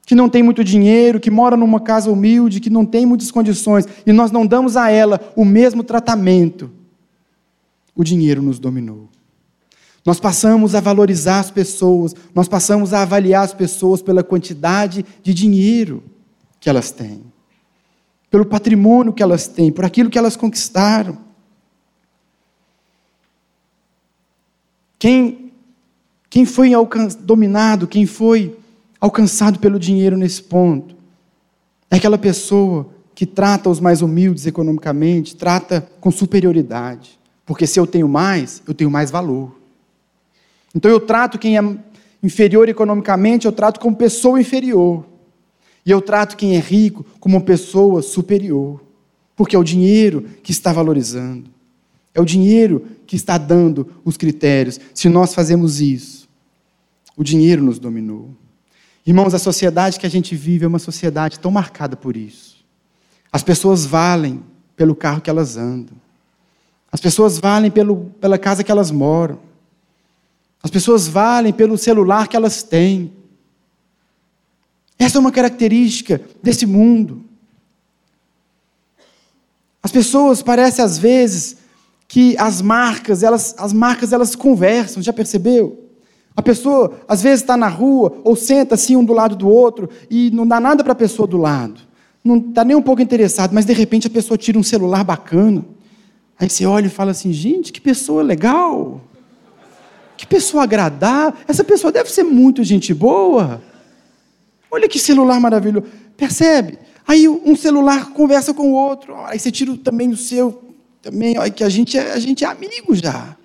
que não tem muito dinheiro, que mora numa casa humilde, que não tem muitas condições, e nós não damos a ela o mesmo tratamento. O dinheiro nos dominou. Nós passamos a valorizar as pessoas, nós passamos a avaliar as pessoas pela quantidade de dinheiro que elas têm, pelo patrimônio que elas têm, por aquilo que elas conquistaram. Quem quem foi dominado, quem foi alcançado pelo dinheiro nesse ponto? É aquela pessoa que trata os mais humildes economicamente, trata com superioridade. Porque se eu tenho mais, eu tenho mais valor. Então eu trato quem é inferior economicamente, eu trato como pessoa inferior. E eu trato quem é rico como pessoa superior. Porque é o dinheiro que está valorizando. É o dinheiro que está dando os critérios. Se nós fazemos isso, o dinheiro nos dominou. Irmãos, a sociedade que a gente vive é uma sociedade tão marcada por isso. As pessoas valem pelo carro que elas andam. As pessoas valem pelo, pela casa que elas moram. As pessoas valem pelo celular que elas têm. Essa é uma característica desse mundo. As pessoas parecem às vezes que as marcas, elas, as marcas elas conversam, já percebeu? A pessoa, às vezes, está na rua ou senta assim um do lado do outro e não dá nada para a pessoa do lado. Não está nem um pouco interessado, mas de repente a pessoa tira um celular bacana. Aí você olha e fala assim: gente, que pessoa legal. Que pessoa agradável. Essa pessoa deve ser muito gente boa. Olha que celular maravilhoso. Percebe? Aí um celular conversa com o outro. Aí você tira também o seu. Também, olha que a gente é, a gente é amigo já.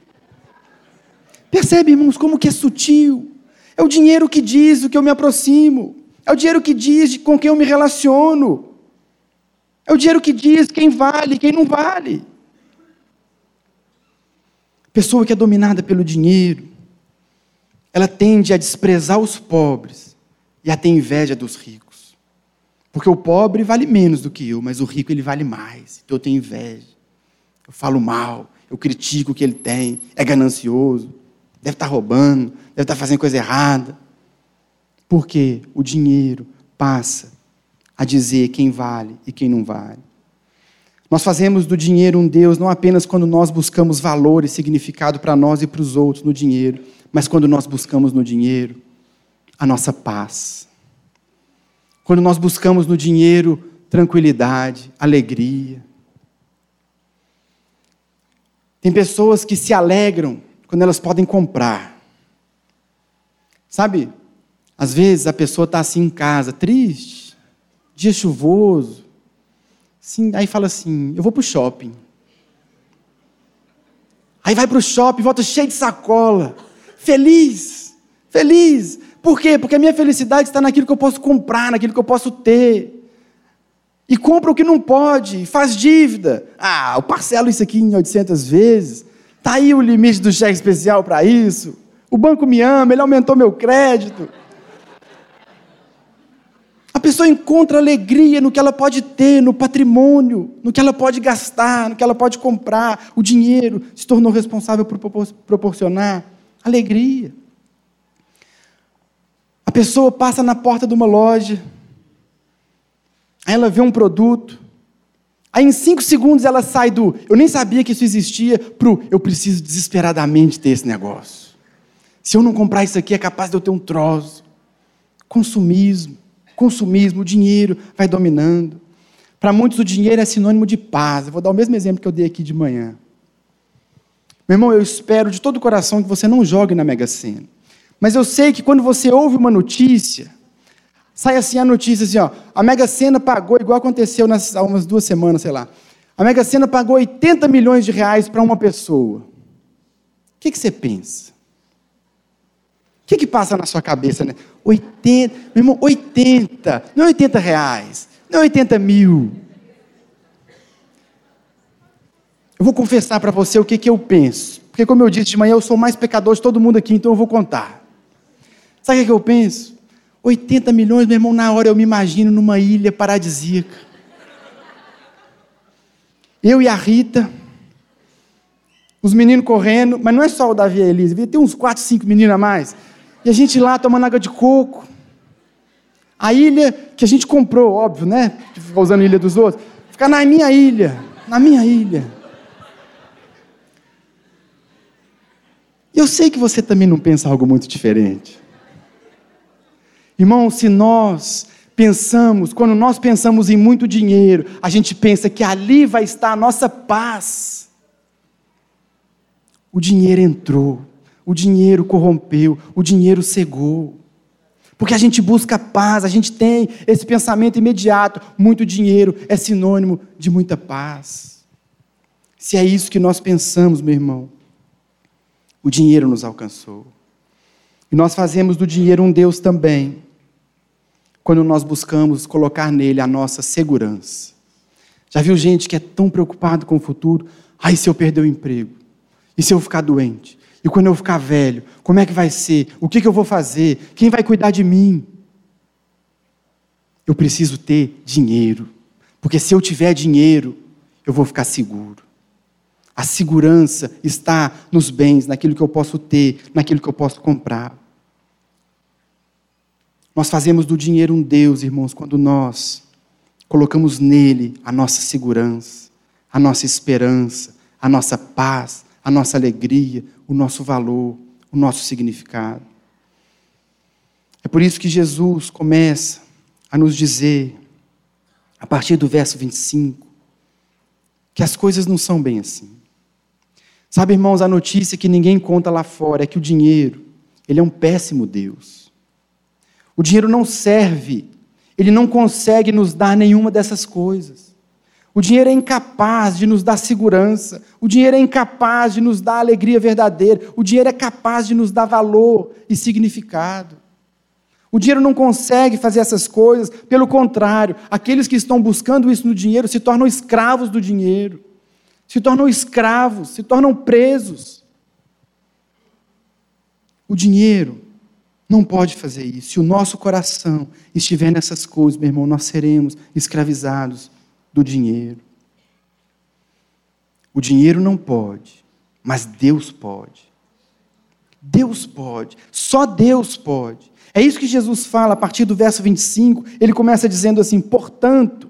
Percebe, irmãos, como que é sutil? É o dinheiro que diz o que eu me aproximo. É o dinheiro que diz com quem eu me relaciono. É o dinheiro que diz quem vale, quem não vale. Pessoa que é dominada pelo dinheiro, ela tende a desprezar os pobres e a ter inveja dos ricos. Porque o pobre vale menos do que eu, mas o rico ele vale mais. Então eu tenho inveja. Eu falo mal, eu critico o que ele tem, é ganancioso deve estar roubando, deve estar fazendo coisa errada. Porque o dinheiro passa a dizer quem vale e quem não vale. Nós fazemos do dinheiro um Deus não apenas quando nós buscamos valor e significado para nós e para os outros no dinheiro, mas quando nós buscamos no dinheiro a nossa paz. Quando nós buscamos no dinheiro tranquilidade, alegria. Tem pessoas que se alegram quando elas podem comprar. Sabe? Às vezes a pessoa está assim em casa, triste, dia chuvoso. Sim, aí fala assim: eu vou para o shopping. Aí vai para o shopping, volta cheio de sacola, feliz, feliz. Por quê? Porque a minha felicidade está naquilo que eu posso comprar, naquilo que eu posso ter. E compra o que não pode, faz dívida. Ah, eu parcelo isso aqui em 800 vezes. Está aí o limite do cheque especial para isso. O banco me ama, ele aumentou meu crédito. A pessoa encontra alegria no que ela pode ter, no patrimônio, no que ela pode gastar, no que ela pode comprar. O dinheiro se tornou responsável por proporcionar alegria. Pessoa passa na porta de uma loja, aí ela vê um produto, Aí em cinco segundos ela sai do eu nem sabia que isso existia pro eu preciso desesperadamente ter esse negócio. Se eu não comprar isso aqui é capaz de eu ter um troço. Consumismo, consumismo, o dinheiro vai dominando. Para muitos o dinheiro é sinônimo de paz. Eu vou dar o mesmo exemplo que eu dei aqui de manhã. Meu irmão, eu espero de todo o coração que você não jogue na Mega Sena. Mas eu sei que quando você ouve uma notícia, Sai assim a notícia assim, ó, a Mega Sena pagou, igual aconteceu nas, há umas duas semanas, sei lá. A Mega Sena pagou 80 milhões de reais para uma pessoa. O que, que você pensa? O que, que passa na sua cabeça, né? 80, meu irmão, 80, não é 80 reais, não é 80 mil. Eu vou confessar para você o que, que eu penso. Porque, como eu disse de manhã, eu sou mais pecador de todo mundo aqui, então eu vou contar. Sabe o que, eu penso? 80 milhões, meu irmão, na hora eu me imagino numa ilha paradisíaca. Eu e a Rita, os meninos correndo, mas não é só o Davi e a Elisa, tem uns 4, 5 meninos a mais. E a gente lá tomando água de coco. A ilha que a gente comprou, óbvio, né? Ficar usando a ilha dos outros. Ficar na minha ilha, na minha ilha. Eu sei que você também não pensa algo muito diferente. Irmão, se nós pensamos, quando nós pensamos em muito dinheiro, a gente pensa que ali vai estar a nossa paz. O dinheiro entrou, o dinheiro corrompeu, o dinheiro cegou. Porque a gente busca paz, a gente tem esse pensamento imediato: muito dinheiro é sinônimo de muita paz. Se é isso que nós pensamos, meu irmão, o dinheiro nos alcançou. E nós fazemos do dinheiro um Deus também quando nós buscamos colocar nele a nossa segurança. Já viu gente que é tão preocupado com o futuro? Ai, se eu perder o emprego? E se eu ficar doente? E quando eu ficar velho, como é que vai ser? O que, que eu vou fazer? Quem vai cuidar de mim? Eu preciso ter dinheiro, porque se eu tiver dinheiro, eu vou ficar seguro. A segurança está nos bens, naquilo que eu posso ter, naquilo que eu posso comprar. Nós fazemos do dinheiro um Deus, irmãos, quando nós colocamos nele a nossa segurança, a nossa esperança, a nossa paz, a nossa alegria, o nosso valor, o nosso significado. É por isso que Jesus começa a nos dizer, a partir do verso 25, que as coisas não são bem assim. Sabe, irmãos, a notícia que ninguém conta lá fora é que o dinheiro, ele é um péssimo Deus. O dinheiro não serve, ele não consegue nos dar nenhuma dessas coisas. O dinheiro é incapaz de nos dar segurança, o dinheiro é incapaz de nos dar alegria verdadeira, o dinheiro é capaz de nos dar valor e significado. O dinheiro não consegue fazer essas coisas, pelo contrário, aqueles que estão buscando isso no dinheiro se tornam escravos do dinheiro, se tornam escravos, se tornam presos. O dinheiro não pode fazer isso. Se o nosso coração estiver nessas coisas, meu irmão, nós seremos escravizados do dinheiro. O dinheiro não pode, mas Deus pode. Deus pode, só Deus pode. É isso que Jesus fala a partir do verso 25. Ele começa dizendo assim: portanto,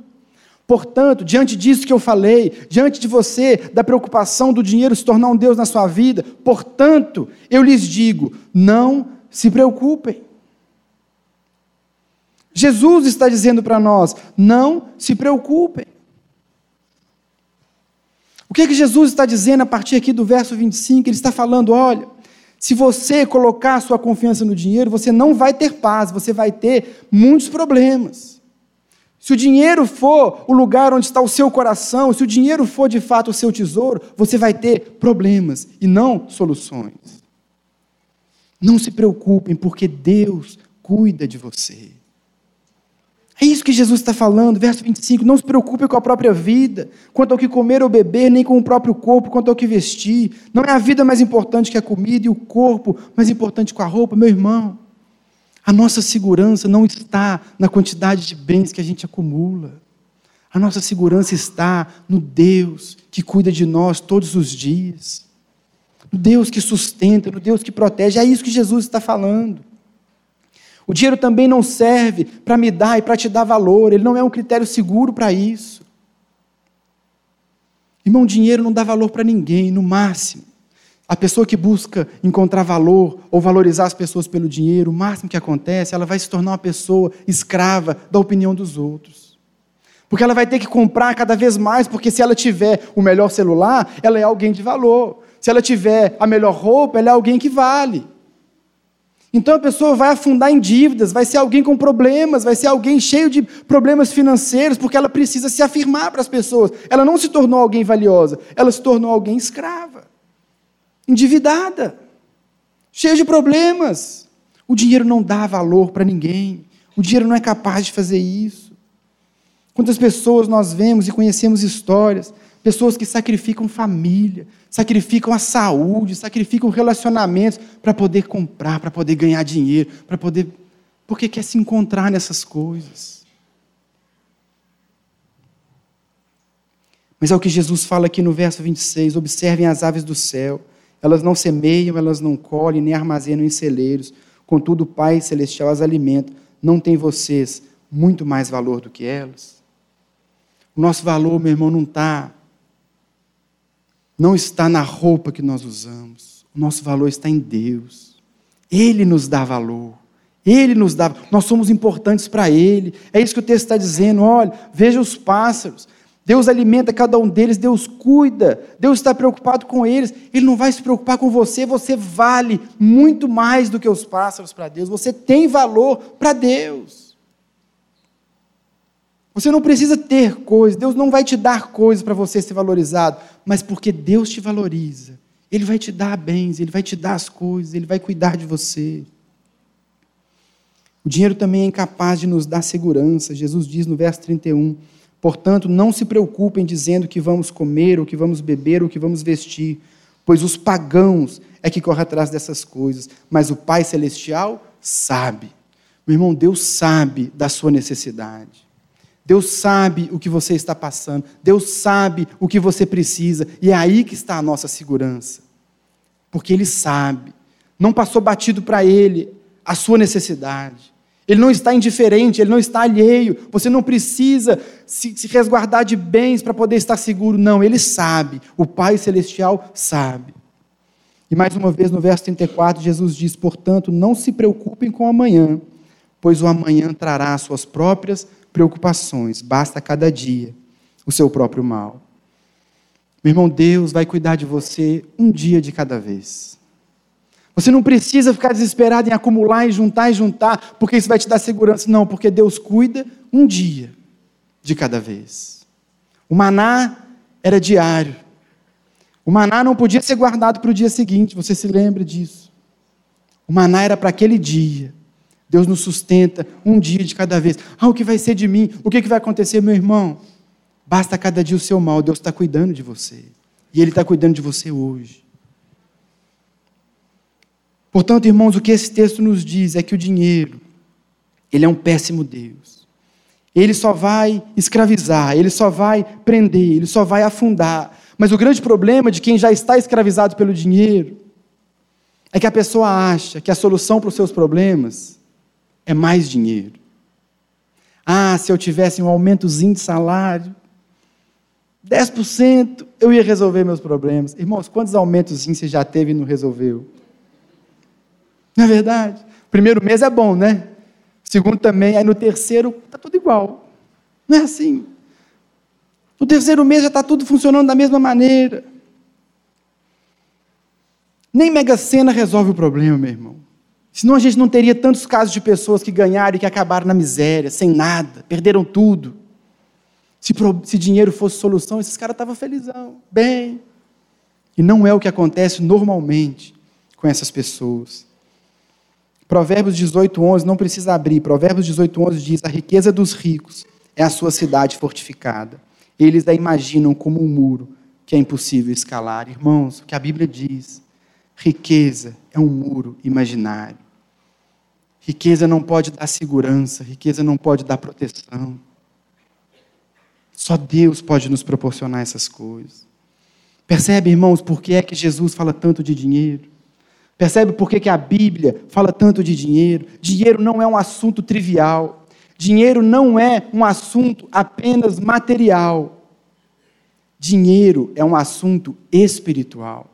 portanto, diante disso que eu falei, diante de você, da preocupação do dinheiro se tornar um Deus na sua vida, portanto, eu lhes digo: não se preocupem. Jesus está dizendo para nós: não se preocupem. O que, é que Jesus está dizendo a partir aqui do verso 25? Ele está falando: olha, se você colocar a sua confiança no dinheiro, você não vai ter paz, você vai ter muitos problemas. Se o dinheiro for o lugar onde está o seu coração, se o dinheiro for de fato o seu tesouro, você vai ter problemas e não soluções. Não se preocupem, porque Deus cuida de você. É isso que Jesus está falando, verso 25. Não se preocupe com a própria vida, quanto ao que comer ou beber, nem com o próprio corpo, quanto ao que vestir. Não é a vida mais importante que a comida e o corpo mais importante que a roupa, meu irmão. A nossa segurança não está na quantidade de bens que a gente acumula. A nossa segurança está no Deus que cuida de nós todos os dias no Deus que sustenta, no Deus que protege. É isso que Jesus está falando. O dinheiro também não serve para me dar e para te dar valor, ele não é um critério seguro para isso. Irmão, dinheiro não dá valor para ninguém, no máximo. A pessoa que busca encontrar valor ou valorizar as pessoas pelo dinheiro, o máximo que acontece, ela vai se tornar uma pessoa escrava da opinião dos outros. Porque ela vai ter que comprar cada vez mais, porque se ela tiver o melhor celular, ela é alguém de valor. Se ela tiver a melhor roupa, ela é alguém que vale. Então a pessoa vai afundar em dívidas, vai ser alguém com problemas, vai ser alguém cheio de problemas financeiros, porque ela precisa se afirmar para as pessoas. Ela não se tornou alguém valiosa, ela se tornou alguém escrava, endividada, cheia de problemas. O dinheiro não dá valor para ninguém, o dinheiro não é capaz de fazer isso. Quantas pessoas nós vemos e conhecemos histórias Pessoas que sacrificam família, sacrificam a saúde, sacrificam relacionamentos para poder comprar, para poder ganhar dinheiro, para poder. Porque quer se encontrar nessas coisas. Mas é o que Jesus fala aqui no verso 26. Observem as aves do céu. Elas não semeiam, elas não colhem, nem armazenam em celeiros. Contudo, o Pai Celestial as alimenta. Não tem vocês muito mais valor do que elas? O nosso valor, meu irmão, não está não está na roupa que nós usamos. O nosso valor está em Deus. Ele nos dá valor. Ele nos dá. Nós somos importantes para Ele. É isso que o texto está dizendo. Olha, veja os pássaros. Deus alimenta cada um deles, Deus cuida, Deus está preocupado com eles. Ele não vai se preocupar com você, você vale muito mais do que os pássaros para Deus. Você tem valor para Deus. Você não precisa ter coisas, Deus não vai te dar coisas para você ser valorizado, mas porque Deus te valoriza. Ele vai te dar bens, ele vai te dar as coisas, ele vai cuidar de você. O dinheiro também é incapaz de nos dar segurança. Jesus diz no verso 31: Portanto, não se preocupem dizendo que vamos comer, ou que vamos beber, ou que vamos vestir, pois os pagãos é que correm atrás dessas coisas, mas o Pai Celestial sabe. Meu irmão, Deus sabe da sua necessidade. Deus sabe o que você está passando, Deus sabe o que você precisa, e é aí que está a nossa segurança. Porque Ele sabe, não passou batido para Ele a sua necessidade. Ele não está indiferente, ele não está alheio. Você não precisa se, se resguardar de bens para poder estar seguro. Não, ele sabe. O Pai Celestial sabe. E mais uma vez, no verso 34, Jesus diz: Portanto, não se preocupem com o amanhã, pois o amanhã trará suas próprias preocupações, basta cada dia o seu próprio mal. Meu irmão, Deus vai cuidar de você um dia de cada vez. Você não precisa ficar desesperado em acumular e juntar e juntar, porque isso vai te dar segurança. Não, porque Deus cuida um dia de cada vez. O maná era diário. O maná não podia ser guardado para o dia seguinte, você se lembra disso. O maná era para aquele dia. Deus nos sustenta um dia de cada vez. Ah, o que vai ser de mim? O que, vai acontecer, meu irmão? Basta cada dia o seu mal, Deus está cuidando de você. E Ele está cuidando de você hoje. Portanto, irmãos, o que esse texto nos diz é que o dinheiro, ele é um péssimo Deus. Ele só vai escravizar, ele só vai prender, ele só vai afundar. Mas o grande problema de quem já está escravizado pelo dinheiro é que a pessoa acha que a solução para os seus problemas é mais dinheiro. Ah, se eu tivesse um aumentozinho de salário, 10%, eu ia resolver meus problemas. Irmãos, quantos aumentos você já teve e não resolveu? Não é verdade? Primeiro mês é bom, né? Segundo também, aí no terceiro está tudo igual. Não é assim. No terceiro mês já está tudo funcionando da mesma maneira. Nem Mega Sena resolve o problema, meu irmão. Senão a gente não teria tantos casos de pessoas que ganharam e que acabaram na miséria, sem nada, perderam tudo. Se, se dinheiro fosse solução, esses caras estavam felizão, bem. E não é o que acontece normalmente com essas pessoas. Provérbios 18, 11, não precisa abrir. Provérbios 18, 11 diz: A riqueza dos ricos é a sua cidade fortificada. Eles a imaginam como um muro que é impossível escalar. Irmãos, o que a Bíblia diz: riqueza é um muro imaginário. Riqueza não pode dar segurança, riqueza não pode dar proteção. Só Deus pode nos proporcionar essas coisas. Percebe, irmãos, por que é que Jesus fala tanto de dinheiro? Percebe por que, que a Bíblia fala tanto de dinheiro? Dinheiro não é um assunto trivial. Dinheiro não é um assunto apenas material. Dinheiro é um assunto espiritual.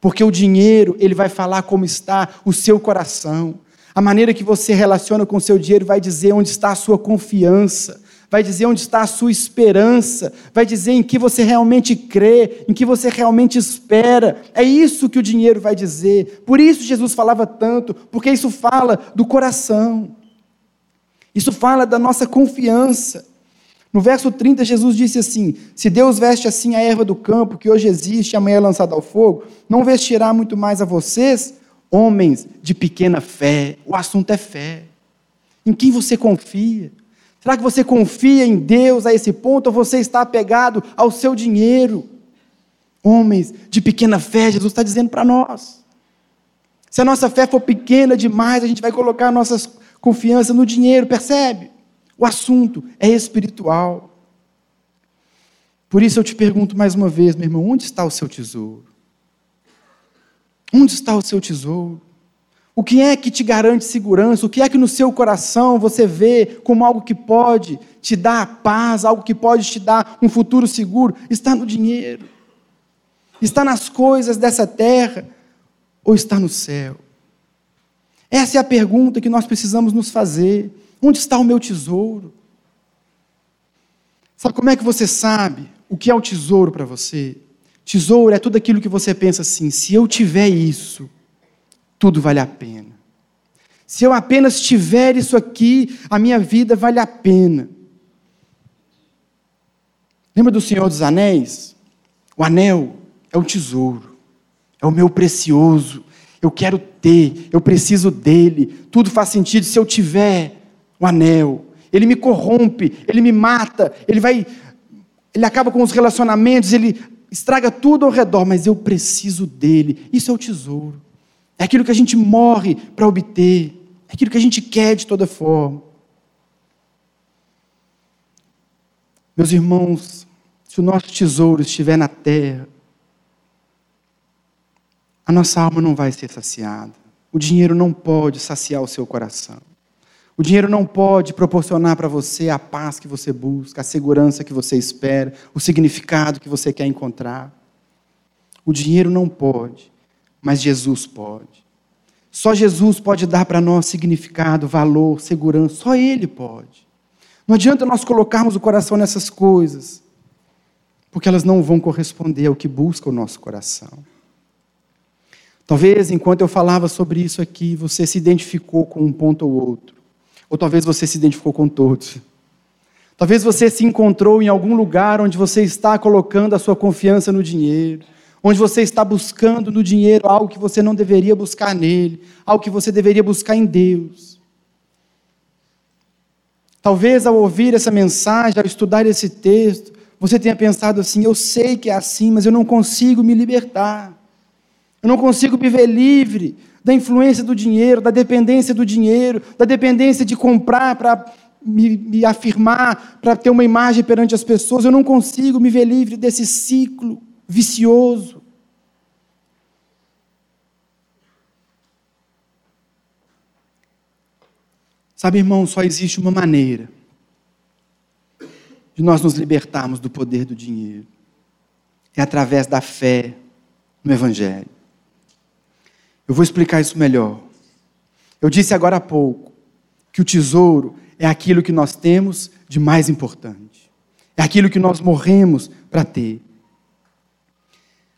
Porque o dinheiro, ele vai falar como está o seu coração. A maneira que você relaciona com o seu dinheiro vai dizer onde está a sua confiança, vai dizer onde está a sua esperança, vai dizer em que você realmente crê, em que você realmente espera. É isso que o dinheiro vai dizer. Por isso Jesus falava tanto, porque isso fala do coração. Isso fala da nossa confiança. No verso 30, Jesus disse assim: Se Deus veste assim a erva do campo, que hoje existe e amanhã é lançada ao fogo, não vestirá muito mais a vocês, homens de pequena fé. O assunto é fé. Em quem você confia? Será que você confia em Deus a esse ponto ou você está apegado ao seu dinheiro? Homens de pequena fé, Jesus está dizendo para nós. Se a nossa fé for pequena demais, a gente vai colocar a nossa confiança no dinheiro, percebe? O assunto é espiritual. Por isso eu te pergunto mais uma vez, meu irmão, onde está o seu tesouro? Onde está o seu tesouro? O que é que te garante segurança? O que é que no seu coração você vê como algo que pode te dar paz, algo que pode te dar um futuro seguro? Está no dinheiro. Está nas coisas dessa terra ou está no céu? Essa é a pergunta que nós precisamos nos fazer. Onde está o meu tesouro? Sabe como é que você sabe o que é o tesouro para você? Tesouro é tudo aquilo que você pensa assim: se eu tiver isso, tudo vale a pena. Se eu apenas tiver isso aqui, a minha vida vale a pena. Lembra do Senhor dos Anéis? O anel é o tesouro, é o meu precioso. Eu quero ter, eu preciso dele. Tudo faz sentido se eu tiver o anel. Ele me corrompe, ele me mata, ele vai, ele acaba com os relacionamentos, ele estraga tudo ao redor, mas eu preciso dele. Isso é o tesouro. É aquilo que a gente morre para obter. É aquilo que a gente quer de toda forma. Meus irmãos, se o nosso tesouro estiver na terra, a nossa alma não vai ser saciada. O dinheiro não pode saciar o seu coração. O dinheiro não pode proporcionar para você a paz que você busca, a segurança que você espera, o significado que você quer encontrar. O dinheiro não pode mas Jesus pode. Só Jesus pode dar para nós significado, valor, segurança, só Ele pode. Não adianta nós colocarmos o coração nessas coisas, porque elas não vão corresponder ao que busca o nosso coração. Talvez enquanto eu falava sobre isso aqui, você se identificou com um ponto ou outro, ou talvez você se identificou com todos. Talvez você se encontrou em algum lugar onde você está colocando a sua confiança no dinheiro onde você está buscando no dinheiro algo que você não deveria buscar nele, algo que você deveria buscar em Deus. Talvez ao ouvir essa mensagem, ao estudar esse texto, você tenha pensado assim: eu sei que é assim, mas eu não consigo me libertar. Eu não consigo me ver livre da influência do dinheiro, da dependência do dinheiro, da dependência de comprar para me, me afirmar, para ter uma imagem perante as pessoas. Eu não consigo me ver livre desse ciclo vicioso. Sabe, irmão, só existe uma maneira de nós nos libertarmos do poder do dinheiro. É através da fé no Evangelho. Eu vou explicar isso melhor. Eu disse agora há pouco que o tesouro é aquilo que nós temos de mais importante. É aquilo que nós morremos para ter.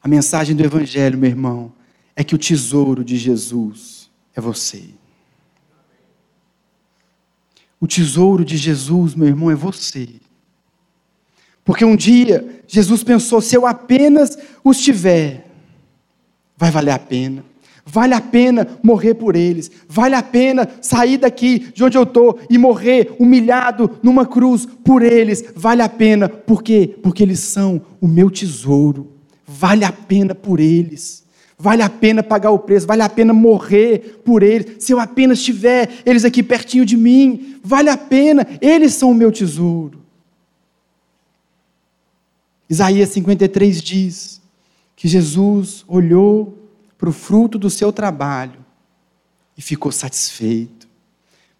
A mensagem do Evangelho, meu irmão, é que o tesouro de Jesus é você. O tesouro de Jesus, meu irmão, é você. Porque um dia Jesus pensou: se eu apenas os tiver, vai valer a pena. Vale a pena morrer por eles. Vale a pena sair daqui de onde eu estou e morrer humilhado numa cruz por eles. Vale a pena. Por quê? Porque eles são o meu tesouro vale a pena por eles. Vale a pena pagar o preço, vale a pena morrer por eles. Se eu apenas tiver eles aqui pertinho de mim, vale a pena, eles são o meu tesouro. Isaías 53 diz que Jesus olhou para o fruto do seu trabalho e ficou satisfeito.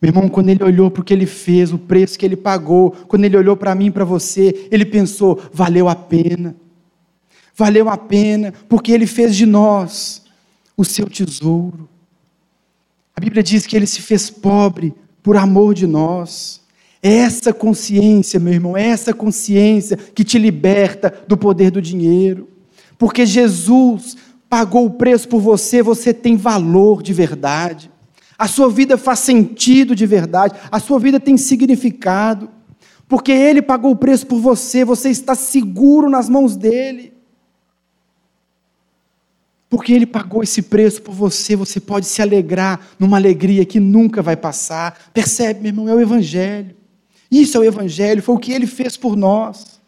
Meu irmão, quando ele olhou para o que ele fez, o preço que ele pagou, quando ele olhou para mim para você, ele pensou: valeu a pena valeu a pena, porque Ele fez de nós o seu tesouro. A Bíblia diz que Ele se fez pobre por amor de nós. É essa consciência, meu irmão, é essa consciência que te liberta do poder do dinheiro. Porque Jesus pagou o preço por você, você tem valor de verdade. A sua vida faz sentido de verdade, a sua vida tem significado. Porque Ele pagou o preço por você, você está seguro nas mãos dEle. Porque Ele pagou esse preço por você, você pode se alegrar numa alegria que nunca vai passar. Percebe, meu irmão, é o Evangelho. Isso é o Evangelho, foi o que ele fez por nós.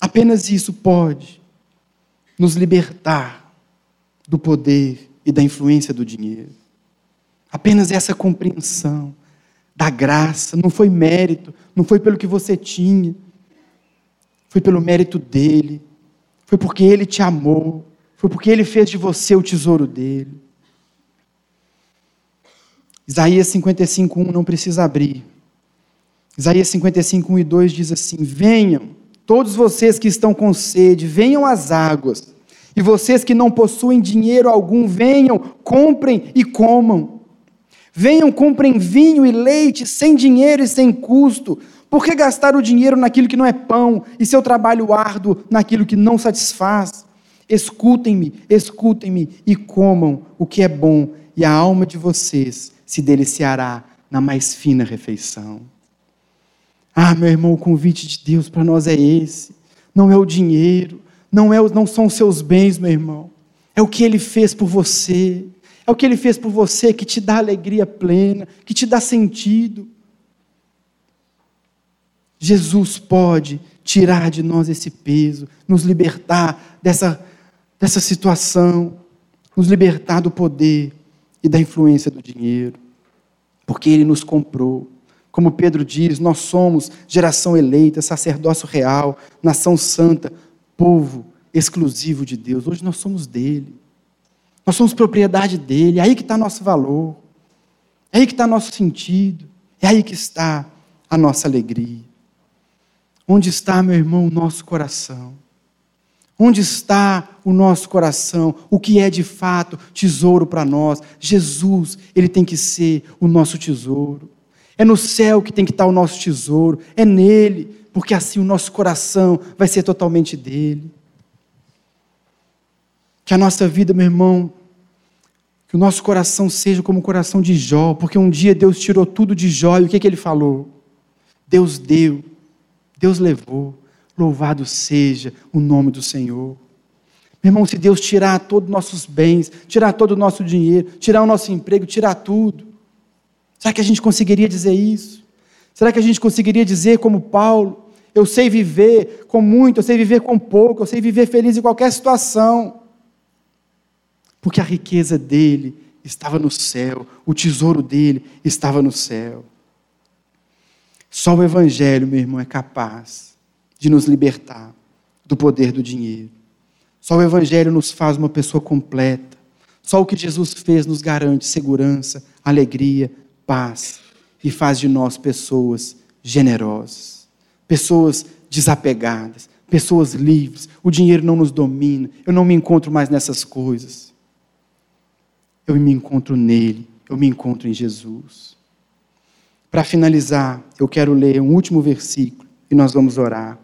Apenas isso pode nos libertar do poder e da influência do dinheiro. Apenas essa compreensão da graça, não foi mérito, não foi pelo que você tinha, foi pelo mérito dele, foi porque ele te amou, foi porque ele fez de você o tesouro dele. Isaías 55:1 não precisa abrir. Isaías 55, 1 e 2 diz assim: Venham, todos vocês que estão com sede, venham às águas. E vocês que não possuem dinheiro algum, venham, comprem e comam. Venham, comprem vinho e leite sem dinheiro e sem custo. Por que gastar o dinheiro naquilo que não é pão e seu trabalho árduo naquilo que não satisfaz? Escutem-me, escutem-me e comam o que é bom, e a alma de vocês se deliciará na mais fina refeição. Ah, meu irmão, o convite de Deus para nós é esse. Não é o dinheiro, não, é, não são os seus bens, meu irmão. É o que Ele fez por você. É o que Ele fez por você que te dá alegria plena, que te dá sentido. Jesus pode tirar de nós esse peso, nos libertar dessa, dessa situação, nos libertar do poder e da influência do dinheiro, porque Ele nos comprou. Como Pedro diz, nós somos geração eleita, sacerdócio real, nação santa, povo exclusivo de Deus. Hoje nós somos dele. Nós somos propriedade dele. É aí que está nosso valor. É aí que está nosso sentido. É aí que está a nossa alegria. Onde está, meu irmão, o nosso coração? Onde está o nosso coração? O que é de fato tesouro para nós? Jesus, ele tem que ser o nosso tesouro. É no céu que tem que estar o nosso tesouro, é nele, porque assim o nosso coração vai ser totalmente dele. Que a nossa vida, meu irmão, que o nosso coração seja como o coração de Jó, porque um dia Deus tirou tudo de Jó e o que, que ele falou? Deus deu, Deus levou, louvado seja o nome do Senhor. Meu irmão, se Deus tirar todos os nossos bens, tirar todo o nosso dinheiro, tirar o nosso emprego, tirar tudo, Será que a gente conseguiria dizer isso? Será que a gente conseguiria dizer, como Paulo, eu sei viver com muito, eu sei viver com pouco, eu sei viver feliz em qualquer situação? Porque a riqueza dele estava no céu, o tesouro dele estava no céu. Só o Evangelho, meu irmão, é capaz de nos libertar do poder do dinheiro. Só o Evangelho nos faz uma pessoa completa. Só o que Jesus fez nos garante segurança, alegria, paz e faz de nós pessoas generosas, pessoas desapegadas, pessoas livres. O dinheiro não nos domina, eu não me encontro mais nessas coisas. Eu me encontro nele, eu me encontro em Jesus. Para finalizar, eu quero ler um último versículo e nós vamos orar.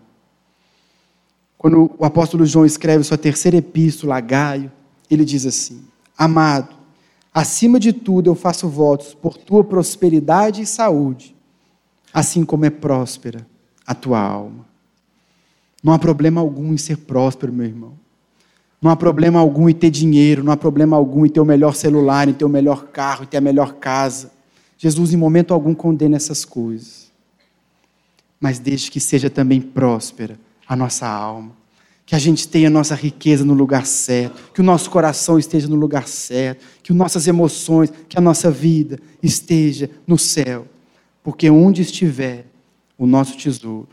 Quando o apóstolo João escreve sua terceira epístola a Gaio, ele diz assim: Amado, Acima de tudo, eu faço votos por tua prosperidade e saúde, assim como é próspera a tua alma. Não há problema algum em ser próspero, meu irmão. Não há problema algum em ter dinheiro, não há problema algum em ter o melhor celular, em ter o melhor carro, em ter a melhor casa. Jesus, em momento algum, condena essas coisas. Mas desde que seja também próspera a nossa alma que a gente tenha a nossa riqueza no lugar certo, que o nosso coração esteja no lugar certo, que nossas emoções, que a nossa vida esteja no céu. Porque onde estiver o nosso tesouro,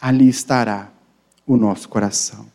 ali estará o nosso coração.